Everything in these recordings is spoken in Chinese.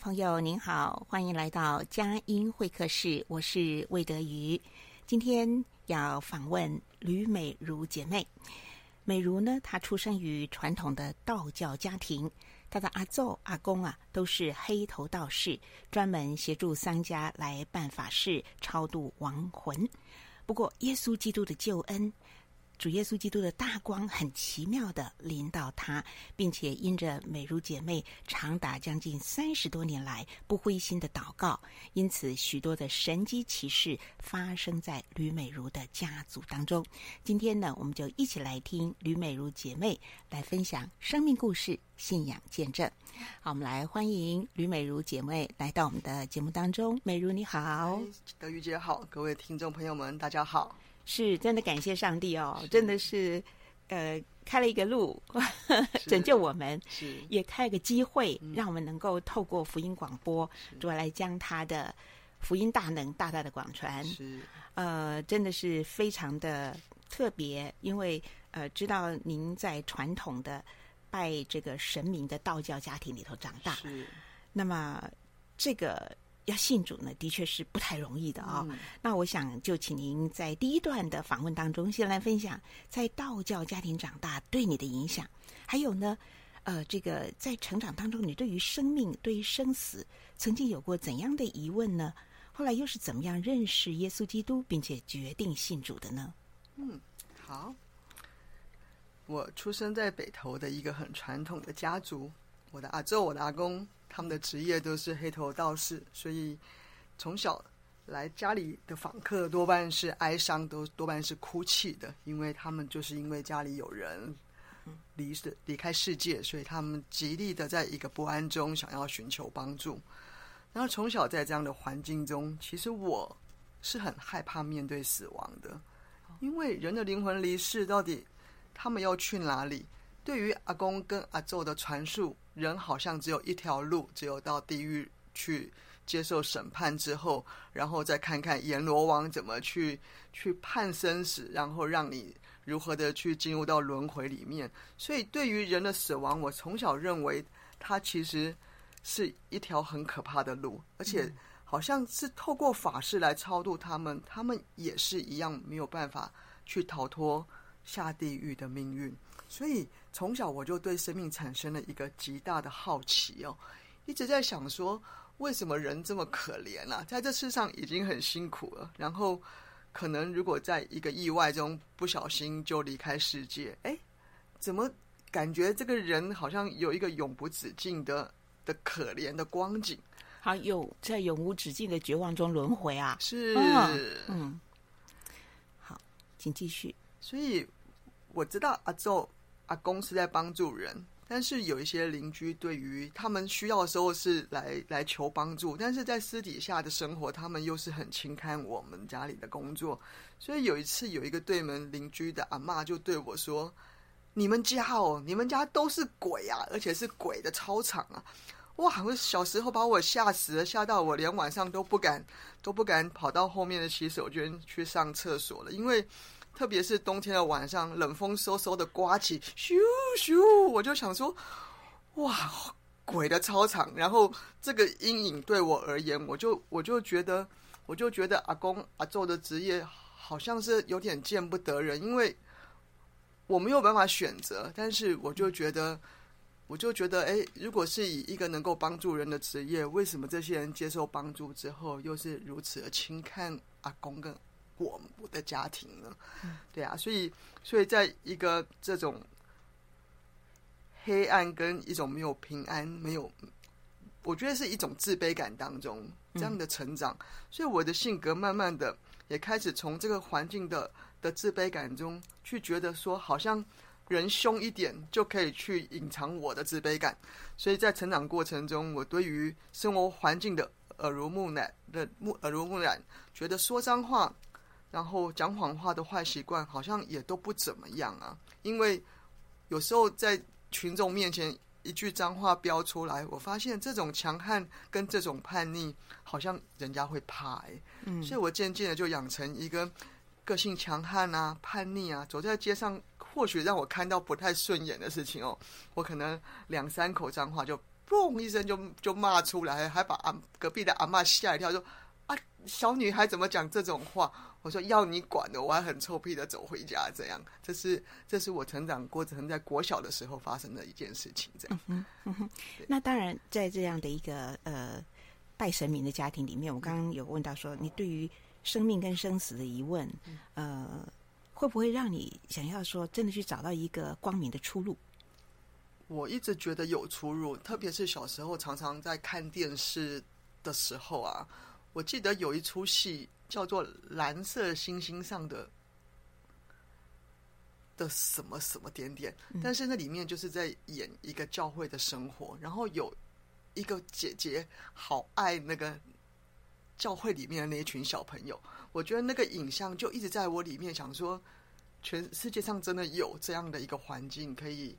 朋友，您好，欢迎来到佳音会客室，我是魏德瑜。今天要访问吕美如姐妹。美如呢，她出生于传统的道教家庭，她的阿祖、阿公啊都是黑头道士，专门协助丧家来办法事、超度亡魂。不过，耶稣基督的救恩。主耶稣基督的大光很奇妙地临到他，并且因着美如姐妹长达将近三十多年来不灰心的祷告，因此许多的神迹奇事发生在吕美如的家族当中。今天呢，我们就一起来听吕美如姐妹来分享生命故事、信仰见证。好，我们来欢迎吕美如姐妹来到我们的节目当中。美如你好，德瑜姐好，各位听众朋友们大家好。是真的感谢上帝哦，真的是，呃，开了一个路，拯救我们，是。也开了个机会，嗯、让我们能够透过福音广播，主要来将他的福音大能大大的广传。是，呃，真的是非常的特别，因为呃，知道您在传统的拜这个神明的道教家庭里头长大，是，那么这个。要信主呢，的确是不太容易的啊、哦。嗯、那我想就请您在第一段的访问当中，先来分享在道教家庭长大对你的影响，还有呢，呃，这个在成长当中，你对于生命、对于生死，曾经有过怎样的疑问呢？后来又是怎么样认识耶稣基督，并且决定信主的呢？嗯，好，我出生在北投的一个很传统的家族，我的阿舅、我的阿公。他们的职业都是黑头道士，所以从小来家里的访客多半是哀伤，都多半是哭泣的，因为他们就是因为家里有人离世离开世界，所以他们极力的在一个不安中想要寻求帮助。然后从小在这样的环境中，其实我是很害怕面对死亡的，因为人的灵魂离世，到底他们要去哪里？对于阿公跟阿祖的传述。人好像只有一条路，只有到地狱去接受审判之后，然后再看看阎罗王怎么去去判生死，然后让你如何的去进入到轮回里面。所以，对于人的死亡，我从小认为它其实是一条很可怕的路，而且好像是透过法事来超度他们，他们也是一样没有办法去逃脱下地狱的命运。所以从小我就对生命产生了一个极大的好奇哦，一直在想说，为什么人这么可怜啊？在这世上已经很辛苦了，然后可能如果在一个意外中不小心就离开世界，哎，怎么感觉这个人好像有一个永不止境的的可怜的光景？好，有在永无止境的绝望中轮回啊！是，嗯，好，请继续。所以我知道阿祖。阿公是在帮助人，但是有一些邻居对于他们需要的时候是来来求帮助，但是在私底下的生活，他们又是很轻看我们家里的工作。所以有一次，有一个对门邻居的阿嬷就对我说：“你们家哦，你们家都是鬼啊，而且是鬼的操场啊！”哇，我小时候把我吓死了，吓到我连晚上都不敢都不敢跑到后面的洗手间去上厕所了，因为。特别是冬天的晚上，冷风嗖嗖的刮起，咻咻，我就想说，哇，鬼的操场，然后这个阴影对我而言，我就我就觉得，我就觉得阿公阿祖的职业好像是有点见不得人，因为我没有办法选择，但是我就觉得，我就觉得，哎，如果是以一个能够帮助人的职业，为什么这些人接受帮助之后，又是如此的轻看阿公跟我我的家庭呢？嗯、对啊，所以，所以在一个这种。黑暗跟一种没有平安，没有，我觉得是一种自卑感当中这样的成长，嗯、所以我的性格慢慢的也开始从这个环境的的自卑感中去觉得说，好像人凶一点就可以去隐藏我的自卑感，所以在成长过程中，我对于生活环境的耳濡目染的目耳濡目染，觉得说脏话，然后讲谎话的坏习惯好像也都不怎么样啊，因为有时候在。群众面前一句脏话飙出来，我发现这种强悍跟这种叛逆，好像人家会怕哎、欸，嗯，所以我渐渐的就养成一个个性强悍啊、叛逆啊，走在街上，或许让我看到不太顺眼的事情哦，我可能两三口脏话就嘣一声就就骂出来，还把阿隔壁的阿妈吓一跳，说啊，小女孩怎么讲这种话？我说要你管的，我还很臭屁的走回家，这样，这是这是我成长过程在国小的时候发生的一件事情，这样。嗯嗯哼，那当然，在这样的一个呃拜神明的家庭里面，我刚刚有问到说，你对于生命跟生死的疑问，呃，会不会让你想要说真的去找到一个光明的出路？我一直觉得有出入，特别是小时候常常在看电视的时候啊，我记得有一出戏。叫做蓝色星星上的的什么什么点点，但是那里面就是在演一个教会的生活，然后有一个姐姐好爱那个教会里面的那一群小朋友，我觉得那个影像就一直在我里面，想说全世界上真的有这样的一个环境，可以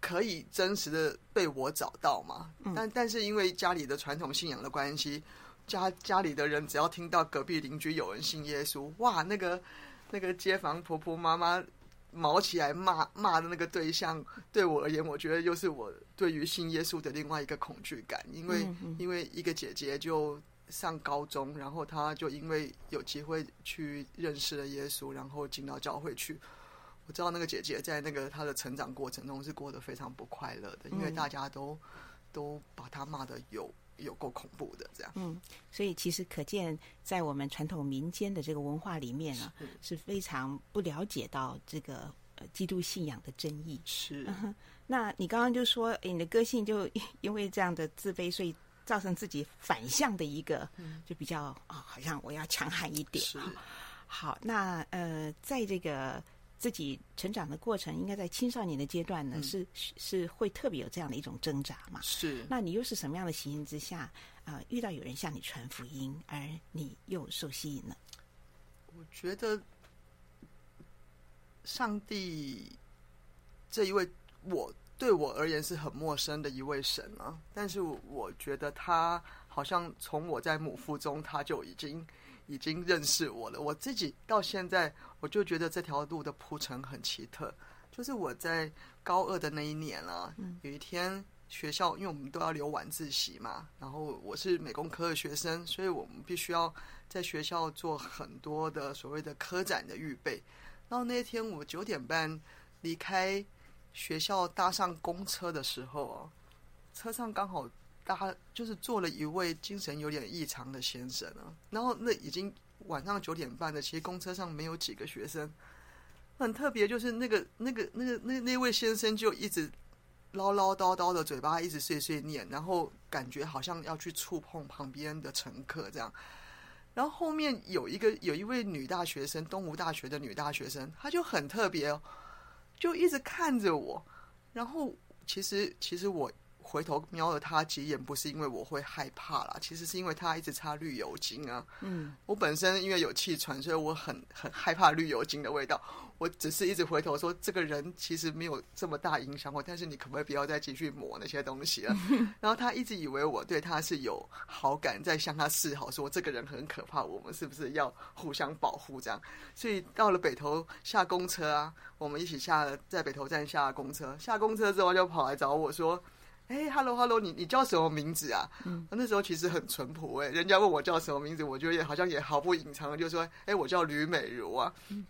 可以真实的被我找到吗？但但是因为家里的传统信仰的关系。家家里的人只要听到隔壁邻居有人信耶稣，哇，那个那个街坊婆婆妈妈毛起来骂骂的那个对象，对我而言，我觉得又是我对于信耶稣的另外一个恐惧感，因为嗯嗯因为一个姐姐就上高中，然后她就因为有机会去认识了耶稣，然后进到教会去。我知道那个姐姐在那个她的成长过程中是过得非常不快乐的，因为大家都都把她骂的有。有够恐怖的，这样。嗯，所以其实可见，在我们传统民间的这个文化里面呢，是，是非常不了解到这个呃基督信仰的真义。是。嗯，那你刚刚就说，诶，你的个性就 因为这样的自卑，所以造成自己反向的一个，就比较啊，哦，好像我要强悍一点。是。好，那呃，在这个。自己成长的过程，应该在青少年的阶段呢，嗯、是是会特别有这样的一种挣扎嘛？是。那你又是什么样的情形之下啊、呃，遇到有人向你传福音，而你又受吸引呢？我觉得上帝这一位，我对我而言是很陌生的一位神啊。但是我觉得他好像从我在母腹中，他就已经。已经认识我了，我自己到现在我就觉得这条路的铺陈很奇特。就是我在高二的那一年啊，有一天学校，因为我们都要留晚自习嘛，然后我是美工科的学生，所以我们必须要在学校做很多的所谓的科展的预备。然后那天我九点半离开学校，搭上公车的时候啊，车上刚好。他就是坐了一位精神有点异常的先生啊，然后那已经晚上九点半了，其实公车上没有几个学生，很特别，就是那个那个那个那那位先生就一直唠唠叨叨的，嘴巴一直碎碎念，然后感觉好像要去触碰旁边的乘客这样，然后后面有一个有一位女大学生，东吴大学的女大学生，她就很特别哦，就一直看着我，然后其实其实我。回头瞄了他几眼，不是因为我会害怕啦，其实是因为他一直擦绿油精啊。嗯，我本身因为有气喘，所以我很很害怕绿油精的味道。我只是一直回头说，这个人其实没有这么大影响我，但是你可不可以不要再继续抹那些东西了？然后他一直以为我对他是有好感，在向他示好，说这个人很可怕，我们是不是要互相保护这样？所以到了北头下公车啊，我们一起下了在北头站下了公车，下公车之后就跑来找我说。哎哈喽哈喽，你你叫什么名字啊？嗯，那时候其实很淳朴哎，人家问我叫什么名字，我觉得也好像也毫不隐藏，就说哎，我叫吕美如啊。嗯，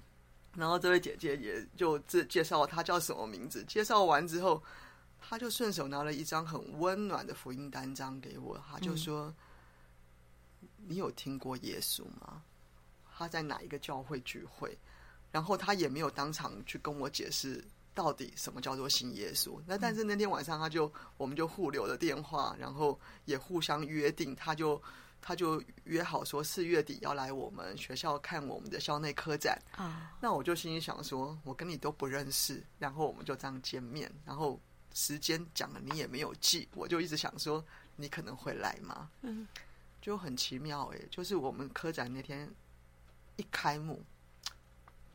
然后这位姐姐也就自介绍她叫什么名字，介绍完之后，她就顺手拿了一张很温暖的福音单张给我，她就说：“嗯、你有听过耶稣吗？他在哪一个教会聚会？”然后她也没有当场去跟我解释。到底什么叫做信耶稣？那但是那天晚上他就我们就互留了电话，然后也互相约定，他就他就约好说四月底要来我们学校看我们的校内科展啊。那我就心里想说，我跟你都不认识，然后我们就这样见面，然后时间讲了你也没有记，我就一直想说你可能会来吗？嗯，就很奇妙哎，就是我们科展那天一开幕。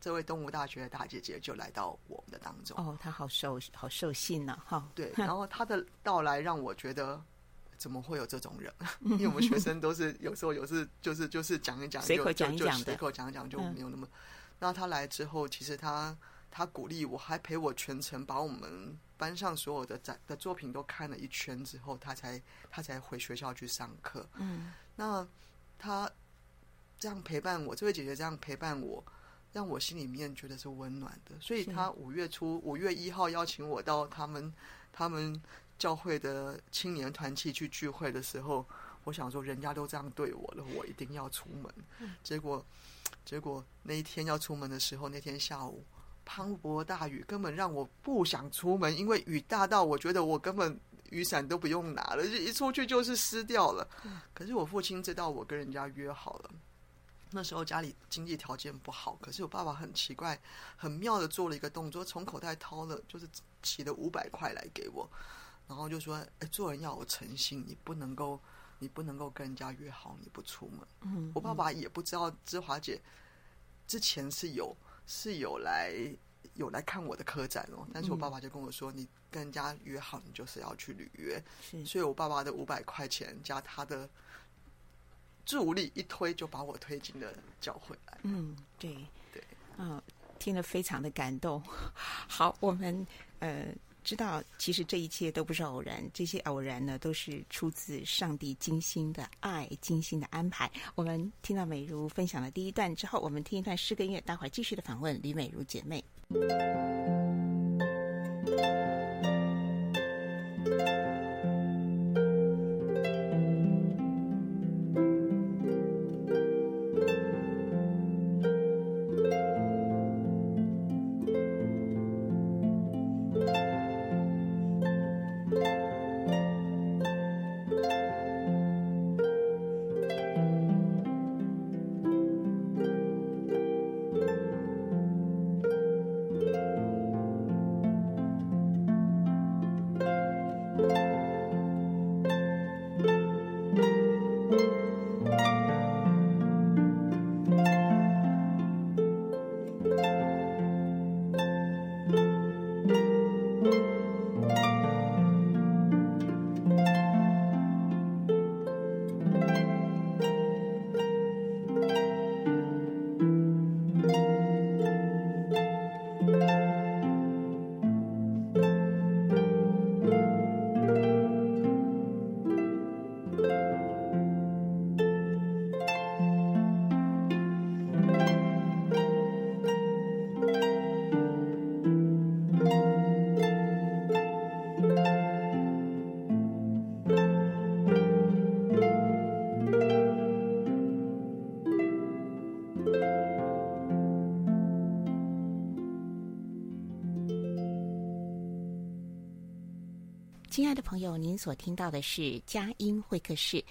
这位东吴大学的大姐姐就来到我们的当中哦，她好受好受信呢，哈。对，然后她的到来让我觉得，怎么会有这种人？因为我们学生都是有时候有时就是就是讲一讲，随口讲一讲随口讲一讲就没有那么。那她来之后，其实她她鼓励我，还陪我全程把我们班上所有的展的作品都看了一圈之后，她才她才回学校去上课。嗯，那她这样陪伴我，这位姐姐这样陪伴我。让我心里面觉得是温暖的，所以他五月初五月一号邀请我到他们他们教会的青年团契去聚会的时候，我想说人家都这样对我了，我一定要出门。结果结果那一天要出门的时候，那天下午磅礴大雨，根本让我不想出门，因为雨大到我觉得我根本雨伞都不用拿了，一出去就是湿掉了。可是我父亲知道我跟人家约好了。那时候家里经济条件不好，可是我爸爸很奇怪、很妙的做了一个动作，从口袋掏了，就是起了五百块来给我，然后就说：“哎，做人要有诚信，你不能够，你不能够跟人家约好你不出门。”嗯，我爸爸也不知道芝华姐之前是有是有来有来看我的科展哦，但是我爸爸就跟我说：“你跟人家约好，你就是要去履约。”是，所以我爸爸的五百块钱加他的。助力一推就把我推进了教会来。嗯，对对，嗯，听了非常的感动。好，我们呃知道，其实这一切都不是偶然，这些偶然呢，都是出自上帝精心的爱、精心的安排。我们听到美如分享了第一段之后，我们听一段诗歌音乐，待会儿继续的访问李美如姐妹。亲爱的朋友，您所听到的是佳音会客室，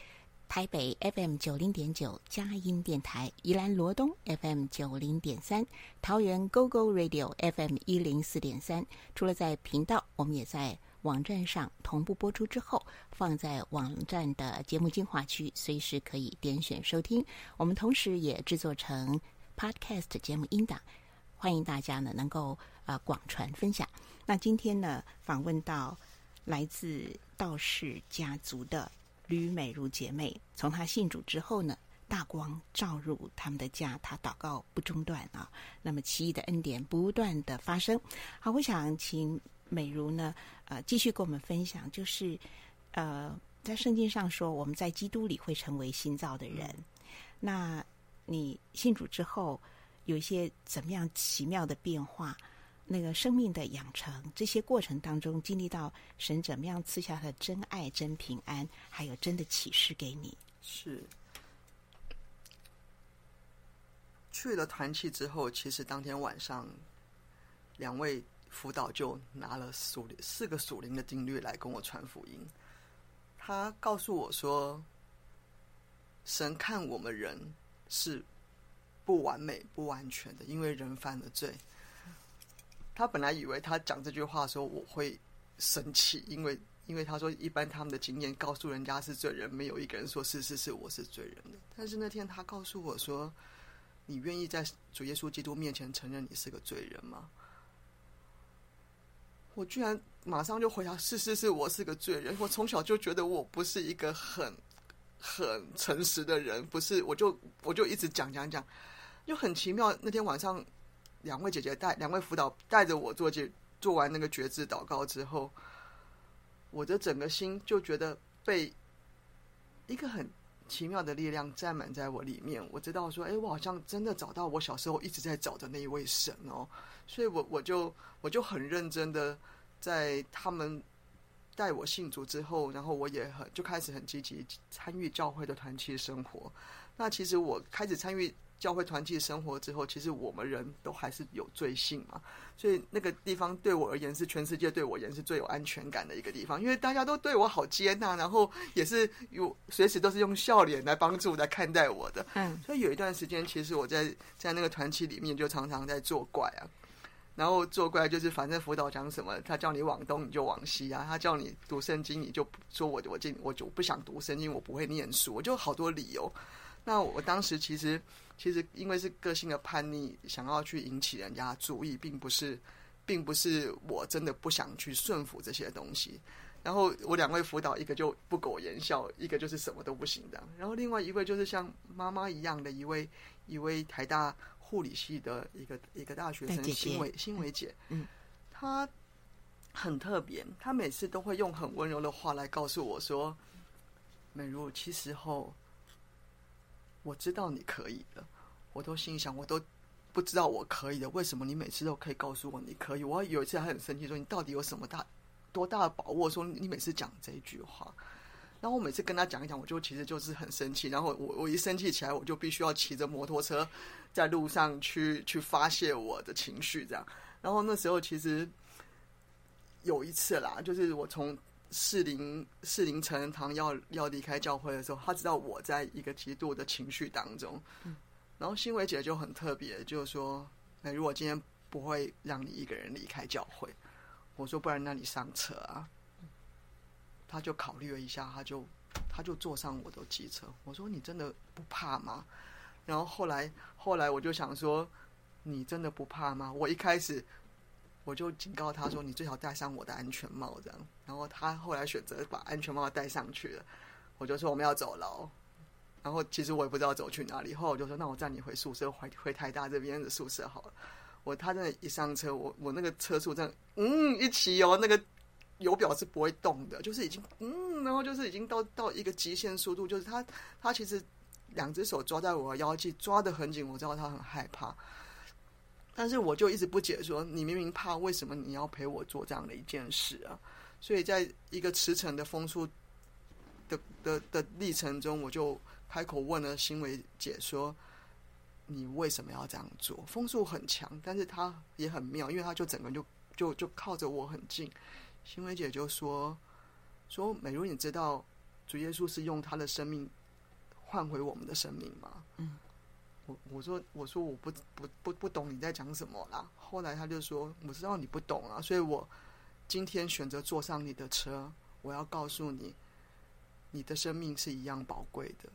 台北 FM 九零点九佳音电台，宜兰罗东 FM 九零点三，桃园 GO GO Radio FM 一零四点三。除了在频道，我们也在网站上同步播出之后，放在网站的节目精华区，随时可以点选收听。我们同时也制作成 Podcast 节目音档，欢迎大家呢能够啊、呃、广传分享。那今天呢访问到。来自道士家族的吕美如姐妹，从她信主之后呢，大光照入他们的家，她祷告不中断啊。那么奇异的恩典不断的发生。好，我想请美如呢，呃，继续跟我们分享，就是呃，在圣经上说，我们在基督里会成为新造的人。嗯、那你信主之后，有一些怎么样奇妙的变化？那个生命的养成，这些过程当中，经历到神怎么样赐下的真爱、真平安，还有真的启示给你。是去了团契之后，其实当天晚上，两位辅导就拿了属灵四个属灵的定律来跟我传福音。他告诉我说，神看我们人是不完美、不完全的，因为人犯了罪。他本来以为他讲这句话的时候我会生气，因为因为他说一般他们的经验告诉人家是罪人，没有一个人说是是是我是罪人的。但是那天他告诉我说：“你愿意在主耶稣基督面前承认你是个罪人吗？”我居然马上就回答：“是是是，我是个罪人。”我从小就觉得我不是一个很很诚实的人，不是，我就我就一直讲讲讲，就很奇妙。那天晚上。两位姐姐带两位辅导带着我做这做完那个觉知祷告之后，我的整个心就觉得被一个很奇妙的力量占满在我里面。我知道说，哎，我好像真的找到我小时候一直在找的那一位神哦。所以我我就我就很认真的在他们带我信主之后，然后我也很就开始很积极参与教会的团契生活。那其实我开始参与。教会团契生活之后，其实我们人都还是有罪性嘛，所以那个地方对我而言是全世界对我而言是最有安全感的一个地方，因为大家都对我好接纳，然后也是有随时都是用笑脸来帮助来看待我的。嗯，所以有一段时间，其实我在在那个团契里面就常常在作怪啊，然后作怪就是反正辅导讲什么，他叫你往东你就往西啊，他叫你读圣经你就说我我进我就不想读圣经，我不会念书，我就好多理由。那我当时其实。其实，因为是个性的叛逆，想要去引起人家注意，并不是，并不是我真的不想去顺服这些东西。然后我两位辅导，一个就不苟言笑，一个就是什么都不行的。然后另外一位就是像妈妈一样的一位，一位台大护理系的一个一个大学生，新伟新伟姐，嗯，她很特别，她每次都会用很温柔的话来告诉我说：“美如，其实后。”我知道你可以的，我都心想，我都不知道我可以的，为什么你每次都可以告诉我你可以？我有一次还很生气，说你到底有什么大多大的把握？说你每次讲这一句话，然后我每次跟他讲一讲，我就其实就是很生气，然后我我一生气起来，我就必须要骑着摩托车在路上去去发泄我的情绪，这样。然后那时候其实有一次啦，就是我从。适龄适龄成人堂要要离开教会的时候，他知道我在一个极度的情绪当中，嗯、然后新伟姐就很特别，就是说，那如果今天不会让你一个人离开教会，我说不然那你上车啊，他就考虑了一下，他就他就坐上我的机车，我说你真的不怕吗？然后后来后来我就想说，你真的不怕吗？我一开始。我就警告他说：“你最好戴上我的安全帽，这样。”然后他后来选择把安全帽戴上去了。我就说：“我们要走了。”然后其实我也不知道走去哪里。后来我就说：“那我载你回宿舍，回回台大这边的宿舍好了。”我他真的，一上车，我我那个车速这样，嗯，一骑油，那个油表是不会动的，就是已经嗯，然后就是已经到到一个极限速度，就是他他其实两只手抓在我的腰际，抓得很紧，我知道他很害怕。但是我就一直不解，说你明明怕，为什么你要陪我做这样的一件事啊？所以在一个驰骋的风速的的的历程中，我就开口问了欣伟姐说：“你为什么要这样做？”风速很强，但是他也很妙，因为他就整个就就就靠着我很近。欣伟姐就说：“说美如，你知道主耶稣是用他的生命换回我们的生命吗？”嗯。我我说我说我不不不不懂你在讲什么啦。后来他就说，我知道你不懂啊，所以我今天选择坐上你的车，我要告诉你，你的生命是一样宝贵的。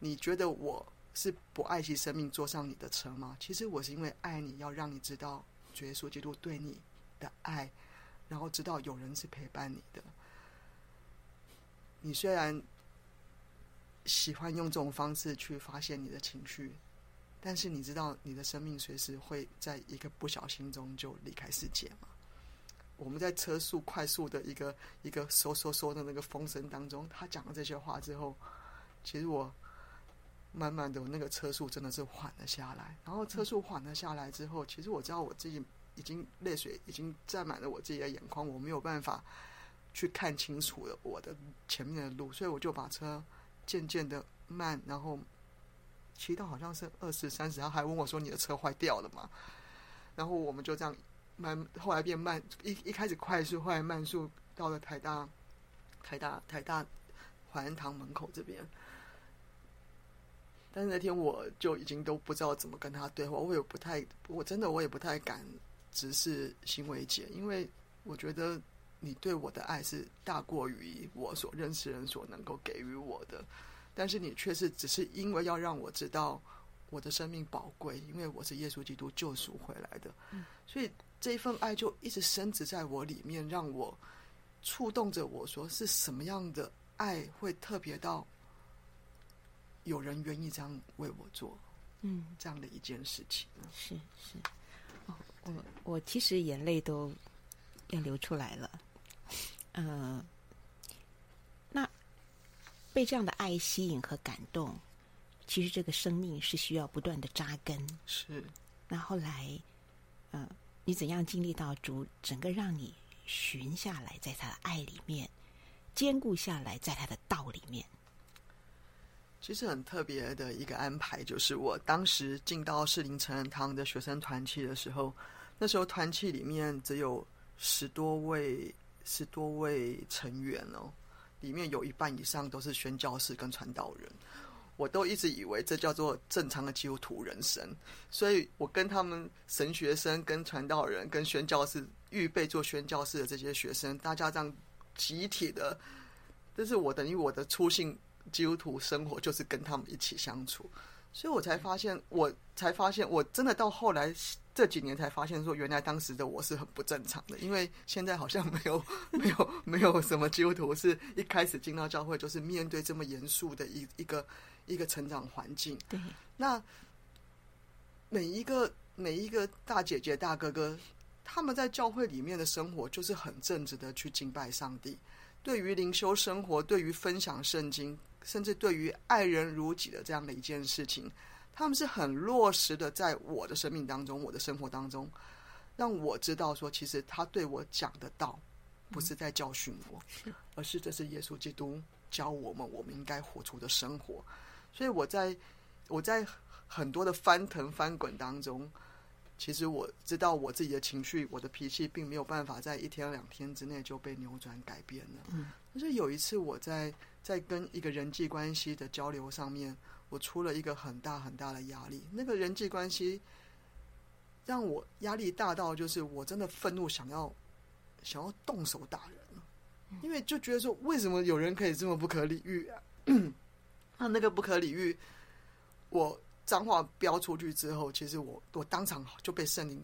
你觉得我是不爱惜生命坐上你的车吗？其实我是因为爱你，要让你知道主耶稣基督对你的爱，然后知道有人是陪伴你的。你虽然喜欢用这种方式去发泄你的情绪。但是你知道，你的生命随时会在一个不小心中就离开世界吗？我们在车速快速的一个一个嗖嗖嗖的那个风声当中，他讲了这些话之后，其实我慢慢的那个车速真的是缓了下来。然后车速缓了下来之后，其实我知道我自己已经泪水已经占满了我自己的眼眶，我没有办法去看清楚了我的前面的路，所以我就把车渐渐的慢，然后骑到好像是二十三十，他还问我说：“你的车坏掉了吗？”然后我们就这样慢，后来变慢，一一开始快速，后来慢速，到了台大，台大台大怀恩堂门口这边。但是那天我就已经都不知道怎么跟他对话，我也不太，我真的我也不太敢直视行为姐，因为我觉得你对我的爱是大过于我所认识人所能够给予我的，但是你却是只是因为要让我知道。我的生命宝贵，因为我是耶稣基督救赎回来的，嗯，所以这一份爱就一直深植在我里面，让我触动着我说是什么样的爱会特别到有人愿意这样为我做，嗯，这样的一件事情。是是，哦，我我其实眼泪都要流出来了，嗯，被这样的爱吸引和感动。其实这个生命是需要不断的扎根。是。那后来，嗯、呃，你怎样经历到主整个让你寻下来，在他的爱里面坚固下来，在他的道里面？其实很特别的一个安排，就是我当时进到士林成人堂的学生团契的时候，那时候团契里面只有十多位、十多位成员哦，里面有一半以上都是宣教士跟传道人。我都一直以为这叫做正常的基督徒人生，所以我跟他们神学生、跟传道人、跟宣教士预备做宣教士的这些学生，大家这样集体的，这是我等于我的初信基督徒生活，就是跟他们一起相处，所以我才发现，我才发现，我真的到后来这几年才发现，说原来当时的我是很不正常的，因为现在好像没有 没有没有什么基督徒是一开始进到教会就是面对这么严肃的一一个。一个成长环境，对，那每一个每一个大姐姐大哥哥，他们在教会里面的生活就是很正直的去敬拜上帝。对于灵修生活，对于分享圣经，甚至对于爱人如己的这样的一件事情，他们是很落实的，在我的生命当中，我的生活当中，让我知道说，其实他对我讲的道，不是在教训我，嗯，而是这是耶稣基督教我们，我们应该活出的生活。所以我在我在很多的翻腾翻滚当中，其实我知道我自己的情绪，我的脾气并没有办法在一天两天之内就被扭转改变了。嗯，但是有一次我在在跟一个人际关系的交流上面，我出了一个很大很大的压力。那个人际关系让我压力大到，就是我真的愤怒，想要想要动手打人，因为就觉得说，为什么有人可以这么不可理喻啊？那那个不可理喻，我脏话飙出去之后，其实我我当场就被圣灵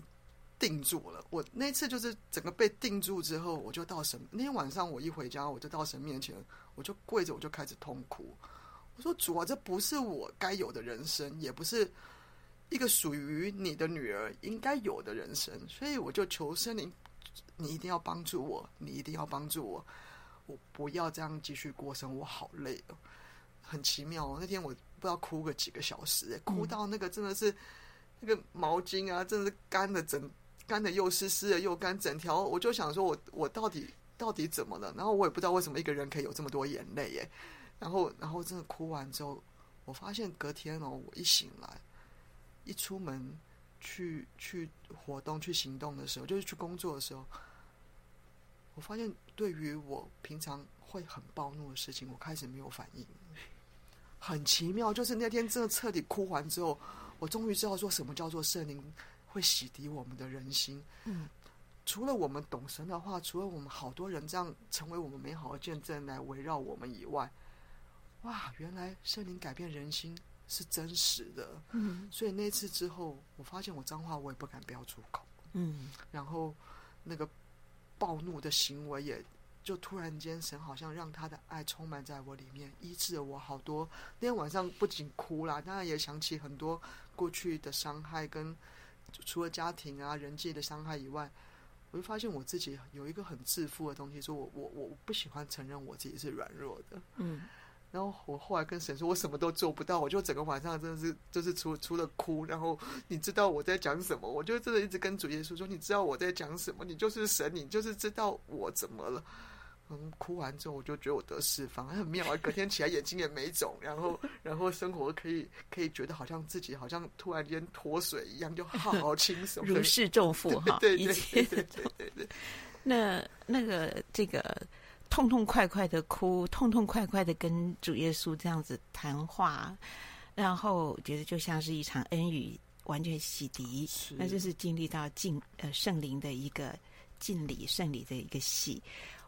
定住了。我那次就是整个被定住之后，我就到神那天晚上，我一回家，我就到神面前，我就跪着，我就开始痛哭。我说：“主啊，这不是我该有的人生，也不是一个属于你的女儿应该有的人生。”所以我就求圣灵，你一定要帮助我，你一定要帮助我，我不要这样继续过生，我好累哦。很奇妙哦，那天我不知道哭个几个小时，哭到那个真的是那个毛巾啊，真的是干的整干的又湿湿的又干，整条我就想说我我到底到底怎么了？然后我也不知道为什么一个人可以有这么多眼泪耶。然后然后真的哭完之后，我发现隔天哦，我一醒来，一出门去去活动去行动的时候，就是去工作的时候，我发现对于我平常会很暴怒的事情，我开始没有反应。很奇妙，就是那天真的彻底哭完之后，我终于知道说什么叫做圣灵会洗涤我们的人心。嗯，除了我们懂神的话，除了我们好多人这样成为我们美好的见证来围绕我们以外，哇，原来圣灵改变人心是真实的。嗯，所以那次之后，我发现我脏话我也不敢飙出口。嗯，然后那个暴怒的行为也。就突然间，神好像让他的爱充满在我里面，医治了我好多。那天晚上不仅哭了，当然也想起很多过去的伤害，跟除了家庭啊、人际的伤害以外，我我就发现我自己有一个很自负的东西，说我我我不喜欢承认我自己是软弱的。嗯。然后我后来跟神说，我什么都做不到，我就整个晚上真的是就是除除了哭。然后你知道我在讲什么？我就真的一直跟主耶稣说，你知道我在讲什么？你就是神，你就是知道我怎么了。嗯，哭完之后我就觉得我得释放，很妙啊！隔天起来眼睛也没肿，然后 然后生活可以可以觉得好像自己好像突然间脱水一样，就好好轻松，如释重负哈，对对对对对对。那那个这个。痛痛快快的哭，痛痛快快的跟主耶稣这样子谈话，然后觉得就像是一场恩雨，完全洗涤。那就是经历到敬呃圣灵的一个敬礼，圣礼的一个喜。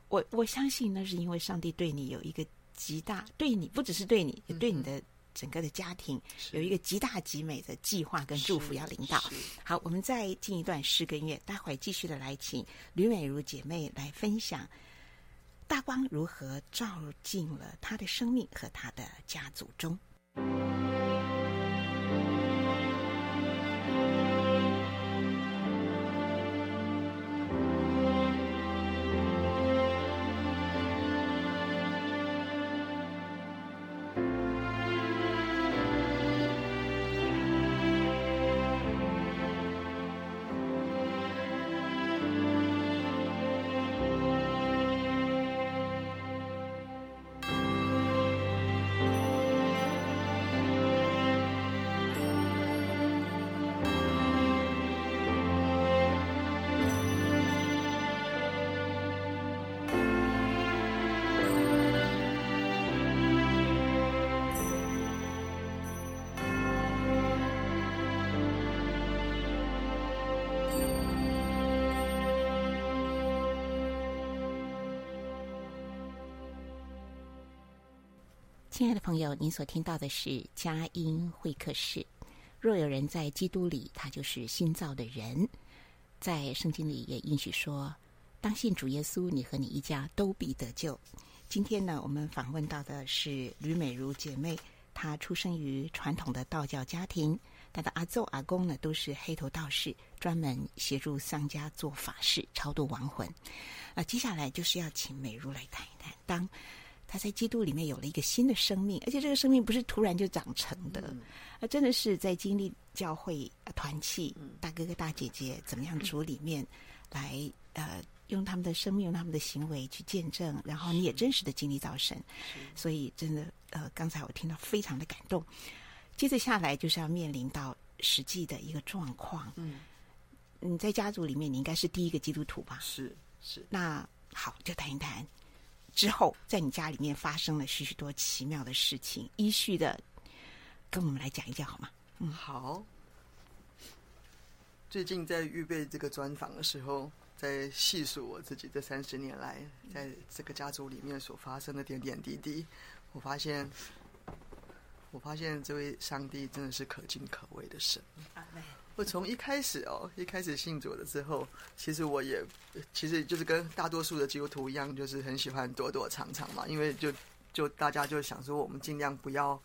我我相信那是因为上帝对你有一个极大，对你不只是对你，也对你的整个的家庭有一个极大极美的计划跟祝福要领导。好，我们再进一段诗歌音乐，待会继续的来请吕美如姐妹来分享。大光如何照进了她的生命和她的家族中？亲爱的朋友，您所听到的是佳音会客室。若有人在基督里，他就是新造的人。在圣经里也允许说，当信主耶稣，你和你一家都必得救。今天呢，我们访问到的是吕美如姐妹，她出生于传统的道教家庭，她的阿祖阿公呢都是黑头道士，专门协助丧家做法事、超度亡魂。啊，接下来就是要请美如来谈一谈，当。他在基督里面有了一个新的生命，而且这个生命不是突然就长成的，嗯、而真的是在经历教会团契、嗯、大哥哥大姐姐怎么样主里面来呃用他们的生命、用他们的行为去见证，然后你也真实的经历到神，所以真的呃刚才我听到非常的感动。接着下来就是要面临到实际的一个状况，嗯，你在家族里面你应该是第一个基督徒吧？是是，那好，就谈一谈。之后，在你家里面发生了许许多奇妙的事情，依序的跟我们来讲一讲好吗？嗯，好。最近在预备这个专访的时候，在细数我自己这三十年来在这个家族里面所发生的点点滴滴，我发现，我发现这位上帝真的是可敬可畏的神。我从一开始哦，一开始信主了之后，其实我也其实就是跟大多数的基督徒一样，就是很喜欢躲躲藏藏嘛。因为就就大家就想说，我们尽量不要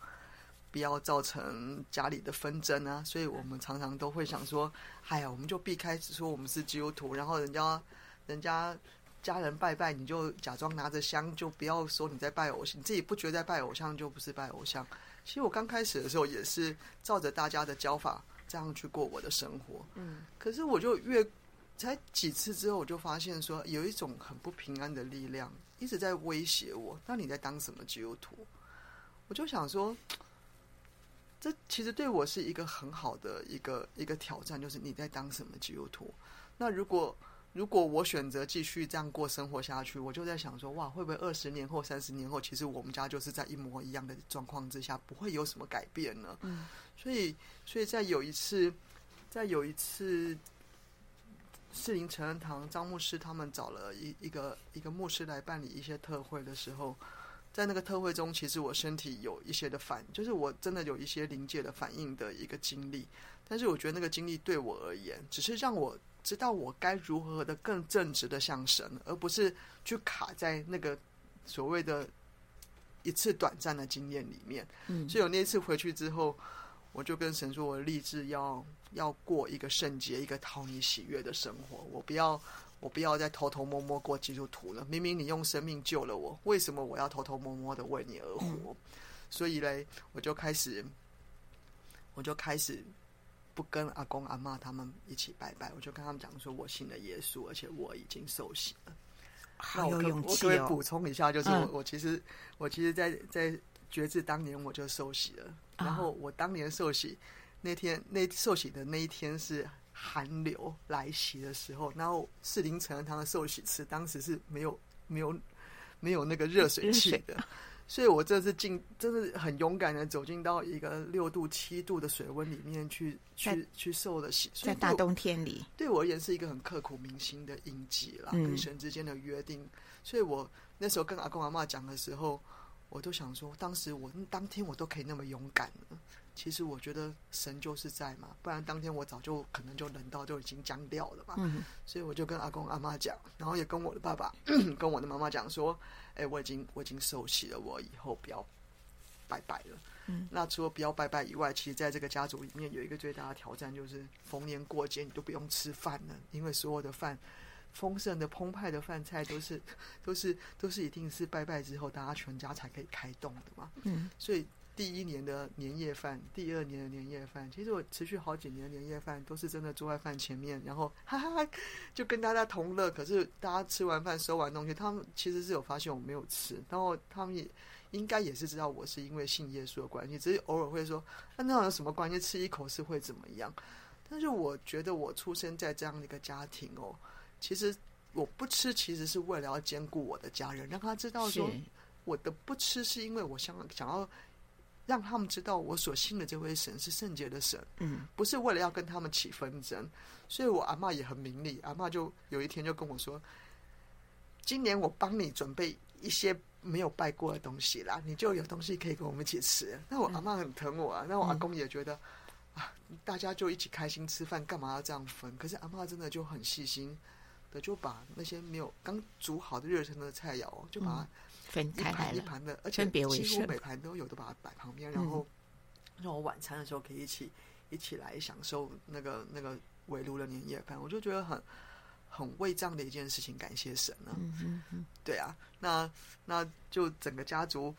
不要造成家里的纷争啊，所以我们常常都会想说，哎呀，我们就避开说我们是基督徒，然后人家人家家人拜拜，你就假装拿着香，就不要说你在拜偶像，你自己不觉得在拜偶像就不是拜偶像。其实我刚开始的时候也是照着大家的教法。这样去过我的生活，嗯，可是我就越才几次之后，我就发现说有一种很不平安的力量一直在威胁我。那你在当什么基督徒？我就想说，这其实对我是一个很好的一个一个挑战，就是你在当什么基督徒？那如果如果我选择继续这样过生活下去，我就在想说，哇，会不会二十年后、三十年后，其实我们家就是在一模一样的状况之下，不会有什么改变呢？嗯。所以，所以在有一次，在有一次，士林成恩堂张牧师他们找了一一个一个牧师来办理一些特会的时候，在那个特会中，其实我身体有一些的反，就是我真的有一些临界的反应的一个经历。但是我觉得那个经历对我而言，只是让我知道我该如何的更正直的向神，而不是去卡在那个所谓的一次短暂的经验里面。嗯，所以我那次回去之后。我就跟神说，我立志要要过一个圣洁、一个讨你喜悦的生活。我不要，我不要再偷偷摸摸过基督徒了。明明你用生命救了我，为什么我要偷偷摸摸的为你而活？嗯、所以嘞，我就开始，我就开始不跟阿公阿妈他们一起拜拜，我就跟他们讲说，我信了耶稣，而且我已经受洗了。好有勇气哦！我可以补充一下，就是我、嗯、我其实我其实在，在在决志当年我就受洗了，然后我当年受洗那天，那受洗的那一天是。寒流来袭的时候，然后士林诚恩堂的受洗池当时是没有没有没有那个热水器的，所以我这次进真的很勇敢的走进到一个六度七度的水温里面去去去受的洗，在大冬天里，对我而言是一个很刻苦铭心的印记啦，跟神之间的约定。所以我那时候跟阿公阿妈讲的时候，我都想说，当时我当天我都可以那么勇敢了。其实我觉得神就是在嘛，不然当天我早就可能就冷到就已经僵掉了嘛。嗯，所以我就跟阿公阿妈讲，然后也跟我的爸爸、跟我的妈妈讲说：“哎，我已经我已经受洗了，我以后不要拜拜了。”嗯，那除了不要拜拜以外，其实在这个家族里面有一个最大的挑战，就是逢年过节你都不用吃饭了，因为所有的饭丰盛的澎湃的饭菜都是都是都是一定是拜拜之后大家全家才可以开动的嘛。嗯，所以。第一年的年夜饭，第二年的年夜饭，其实我持续好几年的年夜饭都是真的坐在饭前面，然后哈哈哈，就跟大家同乐。可是大家吃完饭收完东西，他们其实是有发现我没有吃，然后他们也应该也是知道我是因为信耶稣的关系，只是偶尔会说：“那那有什么关系？吃一口是会怎么样？”但是我觉得我出生在这样的一个家庭哦，其实我不吃其实是为了要兼顾我的家人，让他知道说我的不吃是因为我想想要。让他们知道我所信的这位神是圣洁的神，嗯，不是为了要跟他们起纷争，所以我阿妈也很明理，阿妈就有一天就跟我说：“今年我帮你准备一些没有拜过的东西啦，你就有东西可以跟我们一起吃。”那我阿妈很疼我啊，那我阿公也觉得啊，大家就一起开心吃饭，干嘛要这样分？可是阿妈真的就很细心的，就把那些没有刚煮好的热腾的菜肴，就把它。分开来了，一盘的，而且几乎每盘都有，都把它摆旁边，然后让我晚餐的时候可以一起一起来享受那个那个围炉的年夜饭，我就觉得很很为这样的一件事情感谢神呢、啊。对啊，那那就整个家族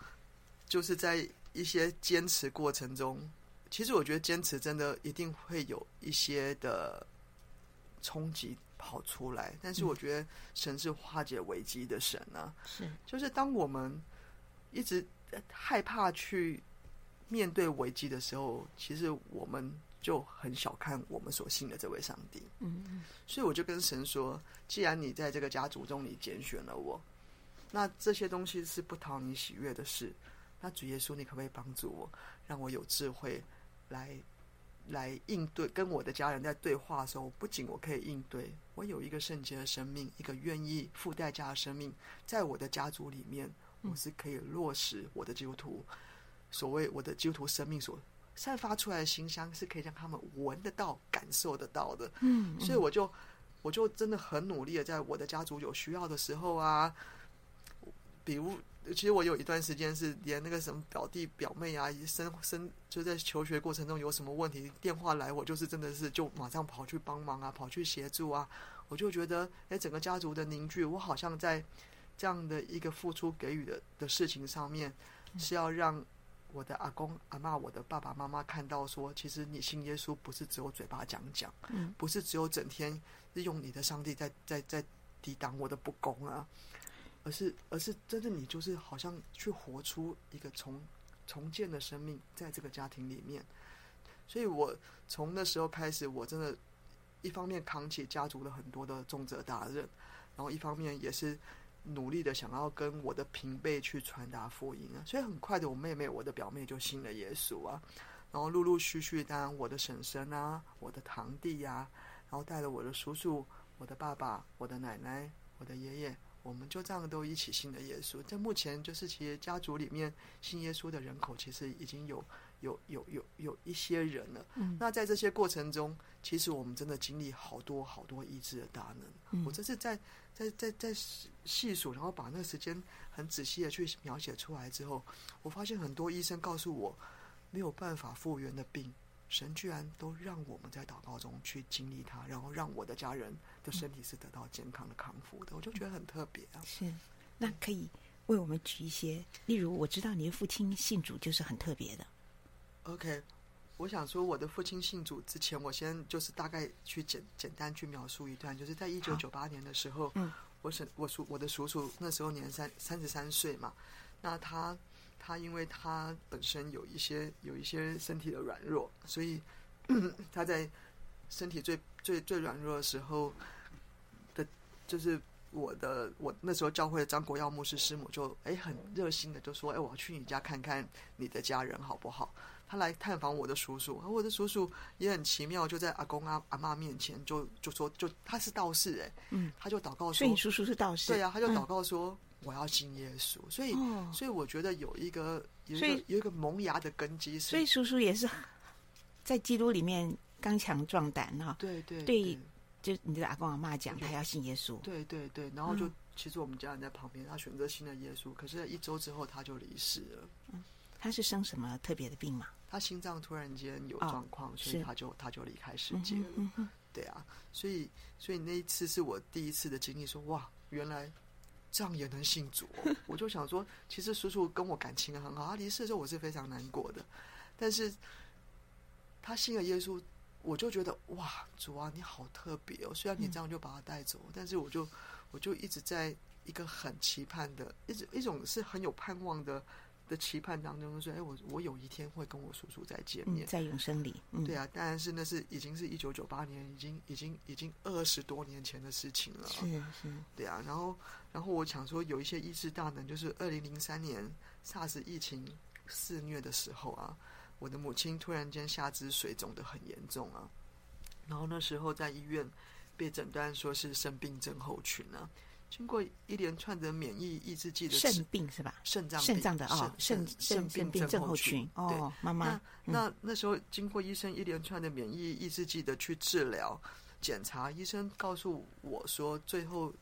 就是在一些坚持过程中，其实我觉得坚持真的一定会有一些的冲击。跑出来，但是我觉得神是化解危机的神呢、啊。是，就是当我们一直害怕去面对危机的时候，其实我们就很小看我们所信的这位上帝。嗯嗯。所以我就跟神说：“既然你在这个家族中，你拣选了我，那这些东西是不讨你喜悦的事。那主耶稣，你可不可以帮助我，让我有智慧来？”来应对跟我的家人在对话的时候，不仅我可以应对，我有一个圣洁的生命，一个愿意付代价的生命，在我的家族里面，我是可以落实我的基督徒，所谓我的基督徒生命所散发出来的馨香，是可以让他们闻得到、感受得到的。嗯，所以我就我就真的很努力的，在我的家族有需要的时候啊，比如。其实我有一段时间是连那个什么表弟表妹啊，生生就在求学过程中有什么问题，电话来我就是真的是就马上跑去帮忙啊，跑去协助啊。我就觉得，哎，整个家族的凝聚，我好像在这样的一个付出给予的的事情上面，是要让我的阿公阿嬷、我的爸爸妈妈看到说，其实你信耶稣不是只有嘴巴讲讲，不是只有整天利用你的上帝在在在抵挡我的不公啊。而是，而是真的，你就是好像去活出一个重重建的生命，在这个家庭里面。所以我从那时候开始，我真的，一方面扛起家族的很多的重责大任，然后一方面也是努力的想要跟我的平辈去传达福音啊。所以很快的，我妹妹、我的表妹就信了耶稣啊。然后陆陆续续，当然我的婶婶啊，我的堂弟呀、啊，然后带了我的叔叔、我的爸爸、我的奶奶、我的爷爷。我们就这样都一起信了耶稣。在目前，就是其实家族里面信耶稣的人口，其实已经有有有有有一些人了。嗯。那在这些过程中，其实我们真的经历好多好多医治的大能。嗯。我这是在在在在细数，然后把那个时间很仔细的去描写出来之后，我发现很多医生告诉我没有办法复原的病，神居然都让我们在祷告中去经历它，然后让我的家人的身体是得到健康的康复的，我就觉得很特别啊。是，那可以为我们举一些，例如我知道你的父亲信主就是很特别的。OK，我想说我的父亲信主之前，我先就是大概去简简单去描述一段，就是在一九九八年的时候，嗯，我婶我叔我的叔叔那时候年三三十三岁嘛，那他。他因为他本身有一些有一些身体的软弱，所以 他在身体最最最软弱的时候的，就是我的我那时候教会的张国耀牧师师母就哎很热心的就说哎我要去你家看看你的家人好不好？他来探访我的叔叔，而我的叔叔也很奇妙，就在阿公阿阿妈面前就就说就他是道士哎，嗯，他就祷告说，所以你叔叔是道士，对呀、啊，他就祷告说。嗯我要信耶稣，所以，哦、所以我觉得有一个有一个有一个萌芽的根基是，所以叔叔也是 在基督里面刚强壮胆哈。对对对，就你的阿公阿妈讲，他要信耶稣。对对对，然后就、嗯、其实我们家人在旁边，他选择信了耶稣，可是一周之后他就离世了。嗯，他是生什么特别的病吗？他心脏突然间有状况，哦、所以他就他就离开世界了。嗯嗯嗯、对啊，所以所以那一次是我第一次的经历，说哇，原来。这样也能信主，我就想说，其实叔叔跟我感情很好。他离世的时候，我是非常难过的。但是他信了耶稣，我就觉得哇，主啊，你好特别哦！虽然你这样就把他带走，嗯、但是我就我就一直在一个很期盼的，一直一种是很有盼望的。的期盼当中说：“哎，我我有一天会跟我叔叔再见面，嗯、在永生里。嗯、对啊，当然是那是已经是一九九八年，已经已经已经二十多年前的事情了。是是，是对啊。然后然后我想说，有一些医治大能，就是二零零三年 SARS 疫情肆虐的时候啊，我的母亲突然间下肢水肿得很严重啊，然后那时候在医院被诊断说是肾病症候群啊。”经过一连串的免疫抑制剂的肾病是吧？肾脏肾脏的啊，肾肾肾病症候群。哦，妈妈，那那时候经过医生一连串的免疫抑制剂的去治疗检查，医生告诉我说，最后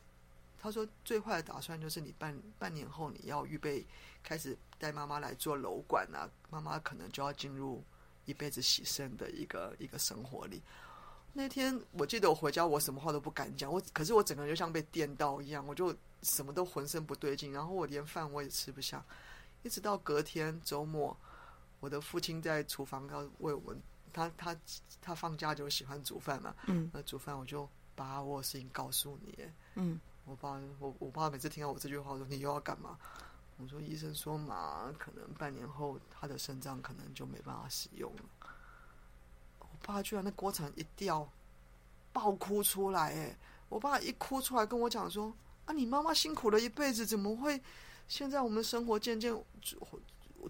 他说最坏的打算就是你半半年后你要预备开始带妈妈来做楼管啊，妈妈可能就要进入一辈子洗肾的一个一个生活里。那天我记得我回家，我什么话都不敢讲。我可是我整个人就像被电到一样，我就什么都浑身不对劲。然后我连饭我也吃不下，一直到隔天周末，我的父亲在厨房要为我们，他他他放假就喜欢煮饭嘛。嗯，那煮饭我就把我的事情告诉你。嗯，我爸我我爸每次听到我这句话，我说你又要干嘛？我说医生说嘛，可能半年后他的肾脏可能就没办法使用了。我爸居然那锅铲一掉，爆哭出来！哎，我爸一哭出来跟我讲说：“啊，你妈妈辛苦了一辈子，怎么会现在我们生活渐渐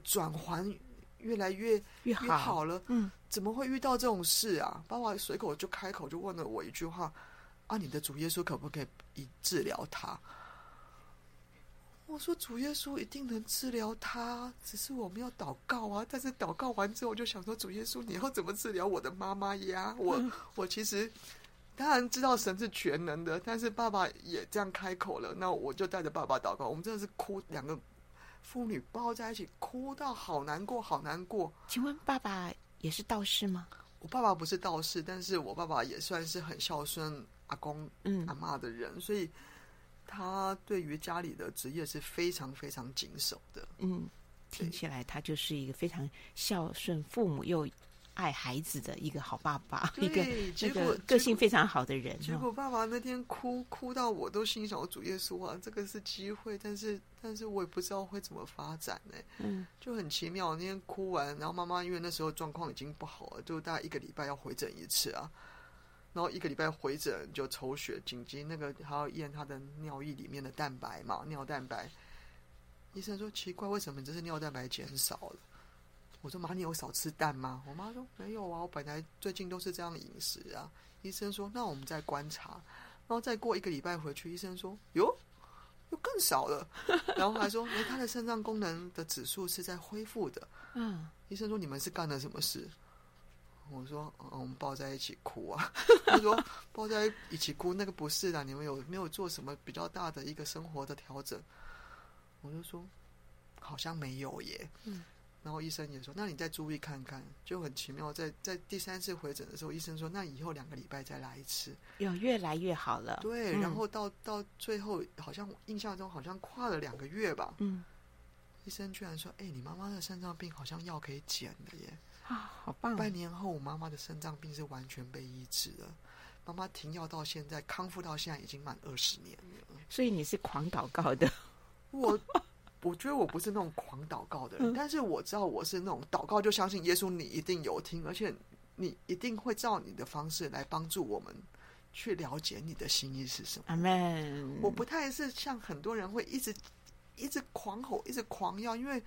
转环越来越越好了？嗯，怎么会遇到这种事啊？”爸爸随口就开口就问了我一句话：“啊，你的主耶稣可不可以以治疗他？”我说主耶稣一定能治疗他，只是我们要祷告啊。但是祷告完之后，我就想说，主耶稣，你要怎么治疗我的妈妈呀？我我其实当然知道神是全能的，但是爸爸也这样开口了，那我就带着爸爸祷告。我们真的是哭，两个妇女抱在一起，哭到好难过，好难过。请问爸爸也是道士吗？我爸爸不是道士，但是我爸爸也算是很孝顺阿公、嗯、阿妈的人，所以。他对于家里的职业是非常非常谨守的。嗯，听起来他就是一个非常孝顺父母又爱孩子的一个好爸爸，一个结果个个性非常好的人。结果爸爸那天哭哭到我都心想：主耶稣啊，这个是机会，但是但是我也不知道会怎么发展呢。嗯，就很奇妙。那天哭完，然后妈妈因为那时候状况已经不好了，就大概一个礼拜要回诊一次啊。然后一个礼拜回诊就抽血，紧急那个还要验他的尿液里面的蛋白嘛，尿蛋白。医生说奇怪，为什么你这是尿蛋白减少了？我说妈，你有少吃蛋吗？我妈说没有啊，我本来最近都是这样饮食啊。医生说那我们再观察，然后再过一个礼拜回去，医生说哟，又更少了。然后还说哎，他的肾脏功能的指数是在恢复的。嗯，医生说你们是干了什么事？我说，嗯，我们抱在一起哭啊。他说，抱在一起哭，那个不是的。你们有没有做什么比较大的一个生活的调整？我就说，好像没有耶。嗯，然后医生也说，那你再注意看看，就很奇妙。在在第三次回诊的时候，医生说，那以后两个礼拜再来一次，有越来越好了。对，然后到到最后，好像印象中好像跨了两个月吧。嗯，医生居然说，哎，你妈妈的肾脏病好像药可以减的耶！啊，好棒！半年后，我妈妈的肾脏病是完全被医治了。妈妈停药到现在，康复到现在已经满二十年了。所以你是狂祷告的，我。我觉得我不是那种狂祷告的人，嗯，但是我知道我是那种祷告就相信耶稣，你一定有听，而且你一定会照你的方式来帮助我们去了解你的心意是什么。阿门。我不太是像很多人会一直一直狂吼，一直狂要，因为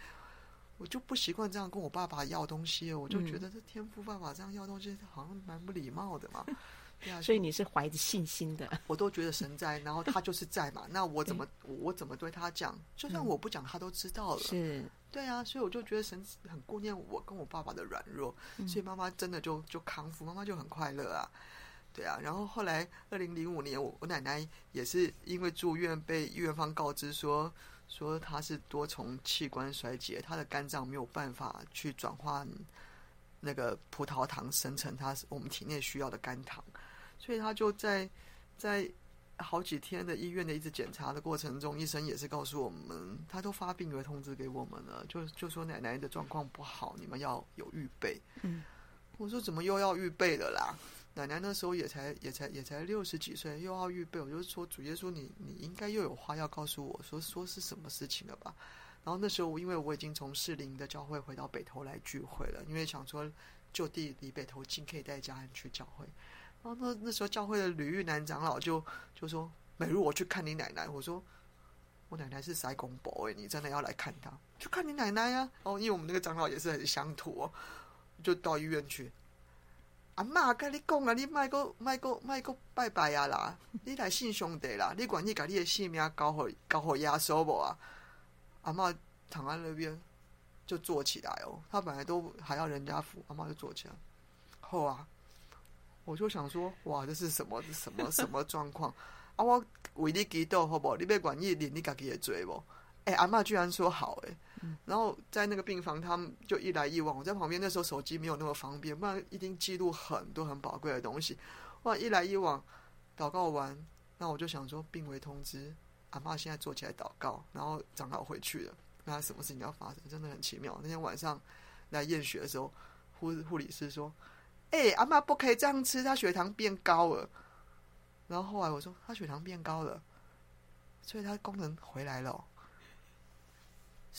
我就不习惯这样跟我爸爸要东西，我就觉得这天赋爸爸这样要东西好像蛮不礼貌的嘛。对啊，所以你是怀着信心的，我都觉得神在，然后他就是在嘛。那我怎么我怎么对他讲？就算我不讲，他都知道了。是，对啊，所以我就觉得神很顾念我跟我爸爸的软弱，所以妈妈真的就就康复，妈妈就很快乐啊。对啊，然后后来二零零五年，我我奶奶也是因为住院被医院方告知说说他是多重器官衰竭，他的肝脏没有办法去转换那个葡萄糖生成他我们体内需要的肝糖。所以他就在在好几天的医院的一直检查的过程中，医生也是告诉我们，他都发病危通知给我们了，就就说奶奶的状况不好，你们要有预备。嗯，我说怎么又要预备了啦？奶奶那时候也才也才也才六十几岁，又要预备，我就说主耶稣，你你应该又有话要告诉我说说是什么事情了吧？然后那时候因为我已经从士林的教会回到北投来聚会了，因为想说就地离北投近，可以带家人去教会。然后那那时候教会的吕玉南长老就就说：“美如我去看你奶奶。”我说：“我奶奶是塞公伯哎，你真的要来看她？去看你奶奶呀、啊！”哦，因为我们那个长老也是很乡土哦，就到医院去。阿妈跟你讲啊，你卖个卖个卖个拜拜啊啦！你来信兄弟啦！你管你把你的性命交给交给耶稣不啊？阿妈躺在那边就坐起来哦，他本来都还要人家扶，阿妈就坐起来。好啊。我就想说，哇，这是什么什么什么状况啊？我为你祈祷好不好？你别管你连你自己的罪不？哎，阿嬷居然说好哎、然后在那个病房，他们就一来一往。我在旁边，那时候手机没有那么方便，不然一定记录很多很宝贵的东西。哇，一来一往，祷告完，那我就想说，病危通知，阿嬷现在坐起来祷告，然后长老回去了。那什么事情要发生？真的很奇妙。那天晚上来验血的时候，护护理师说。哎、阿妈不可以这样吃，她血糖变高了。然后后来我说，她血糖变高了，所以她功能回来了。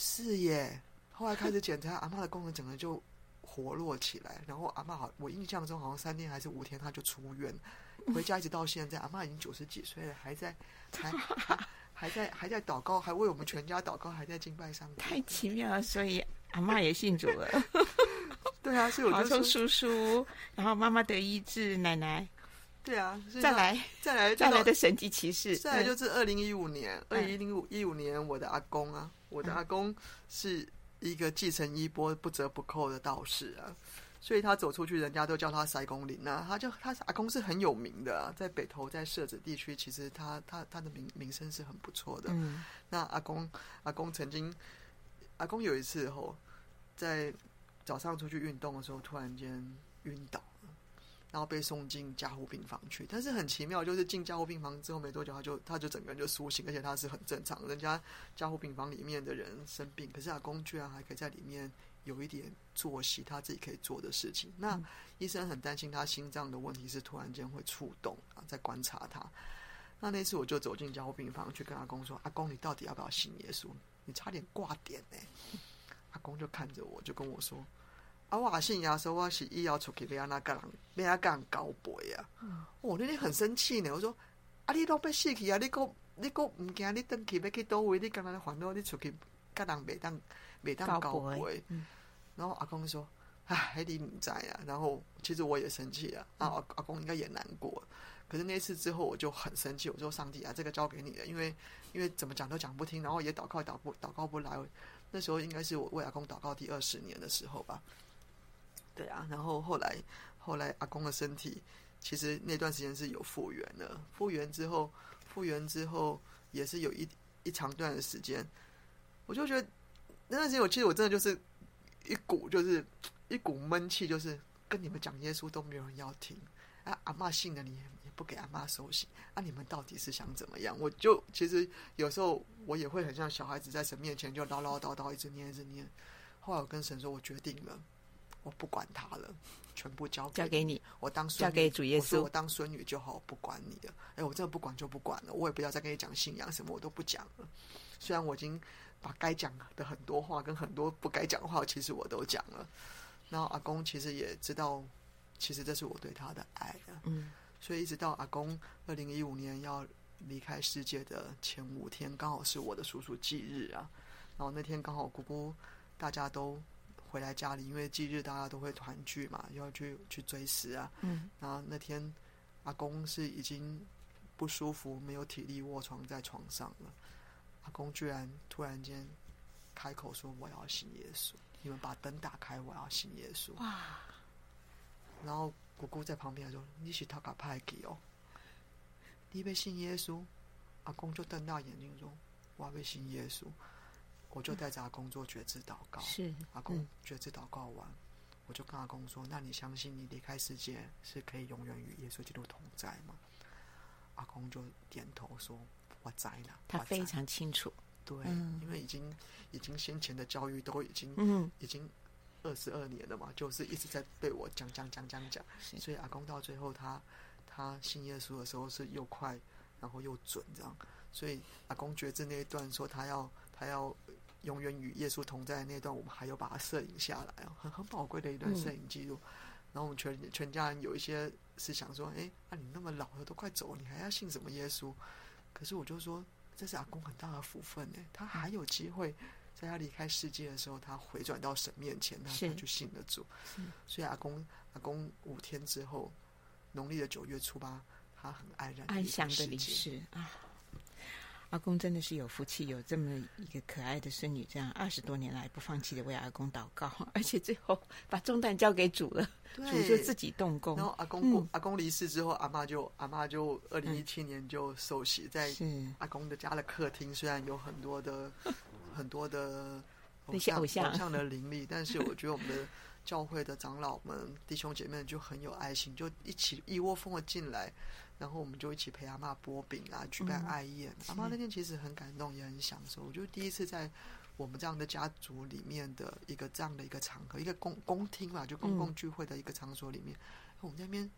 是耶。后来开始检查，阿妈的功能整个就活络起来。然后阿妈好，我印象中好像三天还是五天，她就出院，回家一直到现在。阿妈已经九十几岁了，还在，还 还还在还在祷告，还为我们全家祷告，还在敬拜上。太奇妙了，所以阿妈也信主了。对啊，所以我就说叔叔，然后妈妈得医治，奶奶，对啊，再来，再来，再来的神级骑士，再来就是二零一五年，二零一五一五年，我的阿公啊，我的阿公是一个继承衣钵不折不扣的道士啊，所以他走出去，人家都叫他塞公林啊，他就他阿公是很有名的啊，在北投在社子地区，其实他他他的名名声是很不错的。嗯，那阿公阿公曾经，阿公有一次哦在。早上出去运动的时候，突然间晕倒了，然后被送进加护病房去。但是很奇妙，就是进加护病房之后没多久，他就他就整个人就苏醒，而且他是很正常。人家加护病房里面的人生病，可是阿公居然还可以在里面有一点作息，他自己可以做的事情。那医生很担心他心脏的问题是突然间会触动啊，在观察他。那那次我就走进加护病房去跟阿公说：“阿公，你到底要不要信耶稣？你差点挂点呢。” 阿公就看着我，就跟我说。啊，我信耶稣，我是以后出去要安那个人，要安干交陪啊！哦，你你很生气呢。我说，啊，你都要死去啊！你个你个唔惊你登去要去倒位？你刚刚烦恼你出去，跟人袂当袂当交陪。然后阿公说，唉，你唔在啊。然后其实我也生气啊。啊，阿阿公应该也难过。可是那次之后，我就很生气。我说，上帝啊，这个交给你了，因为因为怎么讲都讲不听，然后也祷告祷不祷告不来。那时候应该是我为阿公祷告第二十年的时候吧。对啊，然后后来，后来阿公的身体其实那段时间是有复原的。复原之后，复原之后也是有一一长段的时间，我就觉得那段时间，我其实我真的就是一股就是一股闷气，就是跟你们讲耶稣都没有人要听啊！阿妈信了你也不给阿妈收信啊！你们到底是想怎么样？我就其实有时候我也会很像小孩子在神面前就唠唠叨叨，一直念一直念。后来我跟神说，我决定了，我不管他了，全部交给交给你。我当孙交给主耶稣，我我当孙女就好，不管你的。哎，我真的不管就不管了，我也不要再跟你讲信仰什么，我都不讲了。虽然我已经把该讲的很多话跟很多不该讲的话，其实我都讲了。然后阿公其实也知道，其实这是我对他的爱啊。嗯，所以一直到阿公二零一五年要离开世界的前五天，刚好是我的叔叔忌日啊。然后那天刚好姑姑。大家都回来家里，因为忌日大家都会团聚嘛，要去去追思啊。嗯。然后那天阿公是已经不舒服，没有体力卧床在床上了。阿公居然突然间开口说：“我要信耶稣，你们把灯打开，我要信耶稣。”哇！然后姑姑在旁边还说：“你是他卡派给哦，你被信耶稣。”阿公就瞪大眼睛说：“我要被信耶稣。”我就带着阿公做觉知祷告，是阿公觉知祷告完，我就跟阿公说：“那你相信你离开世界是可以永远与耶稣基督同在吗？”阿公就点头说：“我在了。”他非常清楚，对，因为已经已经先前的教育都已经嗯。已经二十二年了嘛，就是一直在被我讲讲讲讲讲，所以阿公到最后他他信耶稣的时候是又快然后又准这样，所以阿公觉知那一段说他要他要。永远与耶稣同在的那段，我们还有把它摄影下来哦，很很宝贵的一段摄影记录。嗯、然后我们全全家人有一些是想说，哎，那、啊、你那么老了，都快走了，你还要信什么耶稣？可是我就说，这是阿公很大的福分呢，他还有机会在他离开世界的时候，他回转到神面前，他他就信得住。所以阿公阿公五天之后，农历的九月初八，他很安然安详的离世啊。阿公真的是有福气，有这么一个可爱的孙女，这样二十多年来不放弃的为阿公祷告，而且最后把重担交给主了，主就自己动工。然后阿公过、嗯、阿公离世之后，阿妈就阿妈就二零一七年就受洗，嗯、在阿公的家的客厅，虽然有很多的 很多的那些偶像偶像的灵力，但是我觉得我们的教会的长老们弟兄姐妹就很有爱心，就一起一窝蜂的进来。然后我们就一起陪阿妈剥饼啊，举办爱宴。嗯、阿妈那天其实很感动，也很享受。我就第一次在我们这样的家族里面的一个这样的一个场合，一个公公厅嘛，就公共聚会的一个场所里面，嗯、我们在那边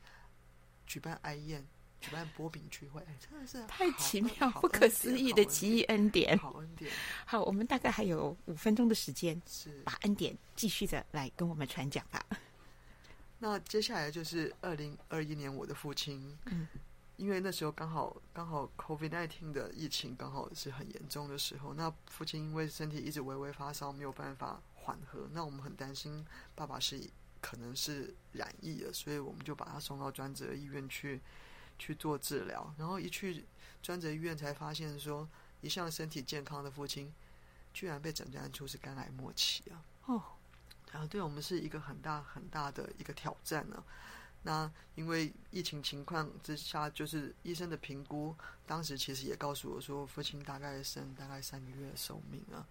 举办爱宴，举办擘饼聚会，哎，真的是太奇妙、不可思议的奇异恩典。好恩典。好，我们大概还有五分钟的时间，是把恩典继续的来跟我们传讲吧。那接下来就是二零二一年，我的父亲，嗯。因为那时候刚好刚好 COVID-19 的疫情刚好是很严重的时候，那父亲因为身体一直微微发烧，没有办法缓和，那我们很担心爸爸是可能是染疫了，所以我们就把他送到专责医院去去做治疗。然后一去专责医院才发现说，一向身体健康的父亲居然被诊断出是肝癌末期啊！哦，然后对我们是一个很大很大的一个挑战呢、啊。那因为疫情情况之下，就是医生的评估，当时其实也告诉我说，父亲大概剩大概三个月的寿命啊。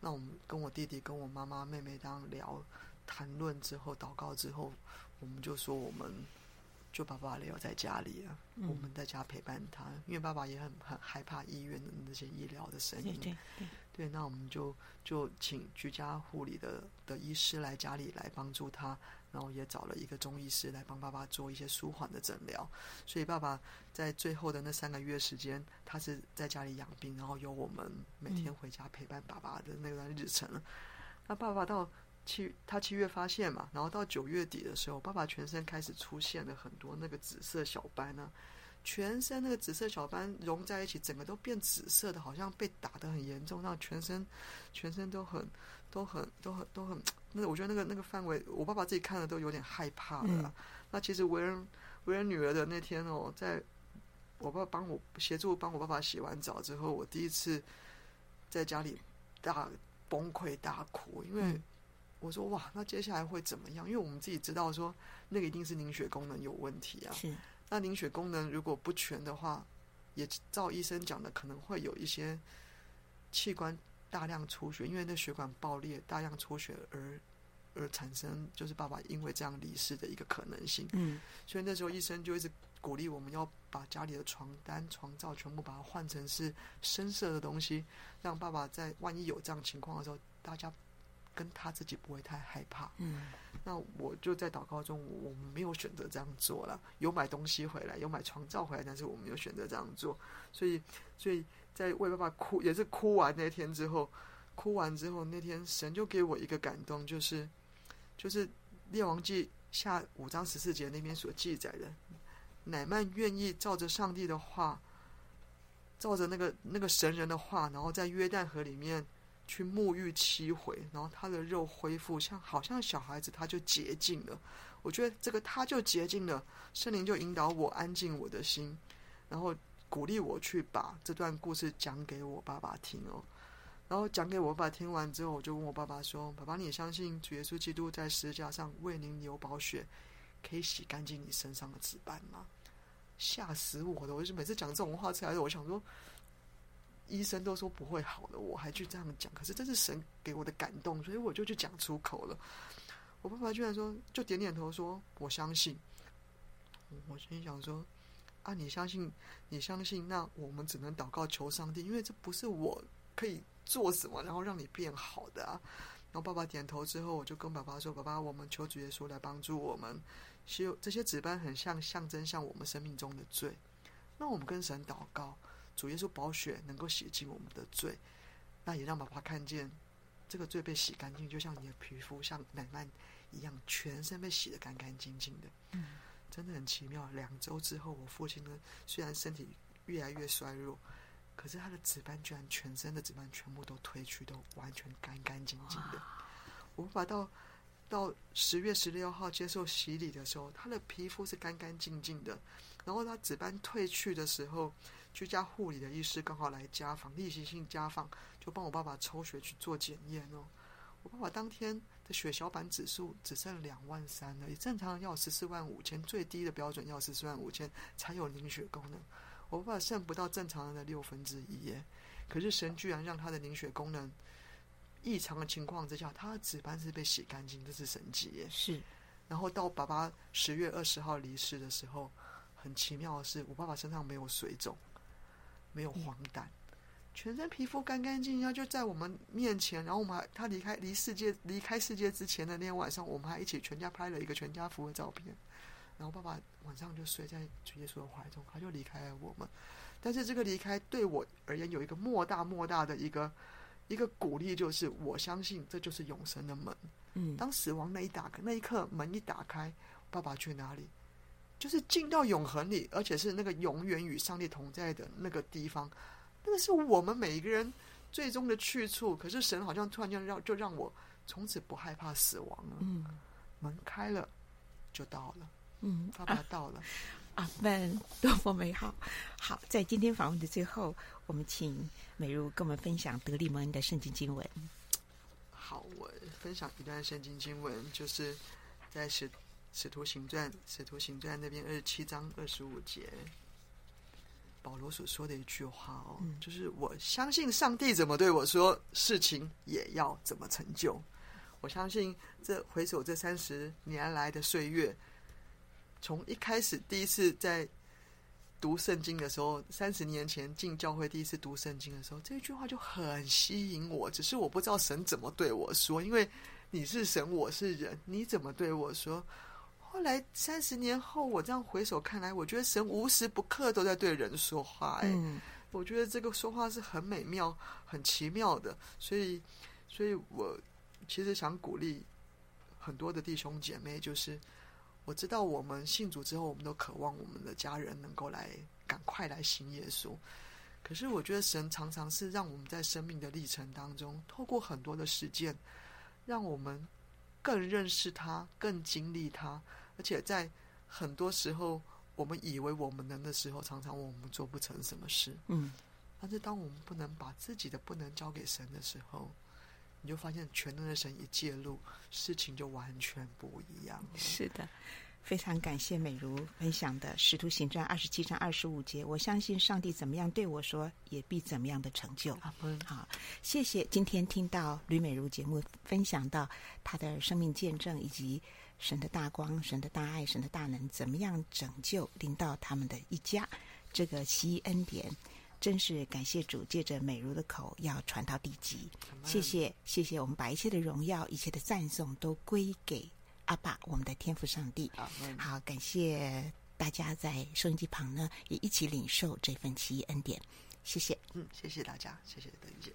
那我们跟我弟弟、跟我妈妈、妹妹当聊、谈论之后、祷告之后，我们就说，我们就把爸爸留在家里啊，嗯、我们在家陪伴他，因为爸爸也很很害怕医院的那些医疗的声音。对对对，对，那我们就就请居家护理的的医师来家里来帮助他。然后也找了一个中医师来帮爸爸做一些舒缓的诊疗，所以爸爸在最后的那三个月时间，他是在家里养病，然后由我们每天回家陪伴爸爸的那段日程。那爸爸到七，他七月发现嘛，然后到九月底的时候，爸爸全身开始出现了很多那个紫色小斑呢、全身那个紫色小斑融在一起，整个都变紫色的，好像被打得很严重，让全身全身都很都很都很都很。那我觉得那个那个范围，我爸爸自己看了都有点害怕了。嗯、那其实为人为人女儿的那天哦，在我爸帮我协助帮我爸爸洗完澡之后，我第一次在家里大崩溃大哭，因为我说哇，那接下来会怎么样？因为我们自己知道说那个一定是凝血功能有问题啊。是。那凝血功能如果不全的话，也照医生讲的，可能会有一些器官。大量出血，因为那血管爆裂，大量出血而而产生就是爸爸因为这样离世的一个可能性。嗯，所以那时候医生就一直鼓励我们要把家里的床单、床罩全部把它换成是深色的东西，让爸爸在万一有这样情况的时候，大家跟他自己不会太害怕。嗯，那我就在祷告中，我们没有选择这样做了，有买东西回来，有买床罩回来，但是我没有选择这样做。所以，所以在为爸爸哭，也是哭完那天之后，哭完之后那天，神就给我一个感动，就是。就是《列王记》下五章十四节那边所记载的，乃曼愿意照着上帝的话，照着那个那个神人的话，然后在约旦河里面去沐浴七回，然后他的肉恢复像好像小孩子，他就洁净了。我觉得这个他就洁净了，圣灵就引导我安静我的心，然后鼓励我去把这段故事讲给我爸爸听哦。然后讲给我爸爸听完之后，我就问我爸爸说：“爸爸，你相信主耶稣基督在十字架上为您流宝血，可以洗干净你身上的紫斑吗？”吓死我了！我就每次讲这种话出来，我想说，医生都说不会好的，我还去这样讲。可是这是神给我的感动，所以我就去讲出口了。我爸爸居然说，就点点头说：“我相信。”我心想说：“啊，你相信？你相信？那我们只能祷告求上帝，因为这不是我可以。”做什么，然后让你变好的啊？然后爸爸点头之后，我就跟爸爸说：“爸爸，我们求主耶稣来帮助我们。其实这些纸斑很像象征，像我们生命中的罪。那我们跟神祷告，主耶稣宝血能够洗净我们的罪。那也让爸爸看见这个罪被洗干净，就像你的皮肤像乃縵一样，全身被洗得干干净净的。嗯，真的很奇妙。两周之后，我父亲呢，虽然身体越来越衰弱。可是他的紫斑居然全身的紫斑全部都褪去，都完全干干净净的。我爸爸到到十月十六号接受洗礼的时候，他的皮肤是干干净净的。然后他紫斑褪去的时候，居家护理的医师刚好来家访，例行性家访，就帮我爸爸抽血去做检验哦。我爸爸当天的血小板指数只剩两万三了，正常要十四万五千，最低的标准要十四万五千才有凝血功能。我爸爸剩不到正常人的六分之一耶，可是神居然让他的凝血功能异常的情况之下，他的紫斑是被洗干净，这是神迹耶。是，然后到爸爸十月二十号离世的时候，很奇妙的是，我爸爸身上没有水肿，没有黄疸，全身皮肤干干净净，就在我们面前。然后我们还他离开离世界离开世界之前的那天晚上，我们还一起全家拍了一个全家福的照片。然后爸爸晚上就睡在主耶稣的怀中，他就离开了我们。但是这个离开对我而言有一个莫大莫大的一个一个鼓励，就是我相信这就是永生的门。嗯，当死亡那一打开那一刻，门一打开，爸爸去哪里？就是进到永恒里，而且是那个永远与上帝同在的那个地方。那个是我们每一个人最终的去处。可是神好像突然间让就让我从此不害怕死亡了。嗯，门开了，就到了。嗯，爸爸到了，阿门，多么美好！好，在今天访问的最后，我们请美如跟我们分享德利蒙恩的圣经经文。好，我分享一段圣经经文，就是在使使徒行传使徒行传那边二十七章二十五节，保罗所说的一句话哦，嗯、就是我相信上帝怎么对我说，事情也要怎么成就。我相信这回首这三十年来的岁月。从一开始第一次在读圣经的时候，三十年前进教会第一次读圣经的时候，这句话就很吸引我。只是我不知道神怎么对我说，因为你是神，我是人，你怎么对我说？后来三十年后，我这样回首看来，我觉得神无时不刻都在对人说话。哎，嗯，我觉得这个说话是很美妙、很奇妙的。所以，所以我其实想鼓励很多的弟兄姐妹，就是。我知道我们信主之后，我们都渴望我们的家人能够来赶快来信耶稣。可是我觉得神常常是让我们在生命的历程当中，透过很多的事件，让我们更认识他，更经历他。而且在很多时候，我们以为我们能的时候，常常我们做不成什么事。嗯，但是当我们不能把自己的不能交给神的时候，你就发现全能的神一介入，事情就完全不一样了。是的，非常感谢美如分享的《使徒行传》二十七章二十五节。我相信上帝怎么样对我说，也必怎么样的成就。好，谢谢。今天听到吕美如节目分享到她的生命见证，以及神的大光、神的大爱、神的大能，怎么样拯救临到他们的一家。这个奇异恩典，真是感谢主，借着美如的口要传到地极。谢谢，谢谢。我们把一切的荣耀、一切的赞颂都归给。阿爸，我们的天父上帝，好，感谢大家在收音机旁呢，也一起领受这份奇异恩典，谢谢，嗯，谢谢大家，谢谢德玉姐。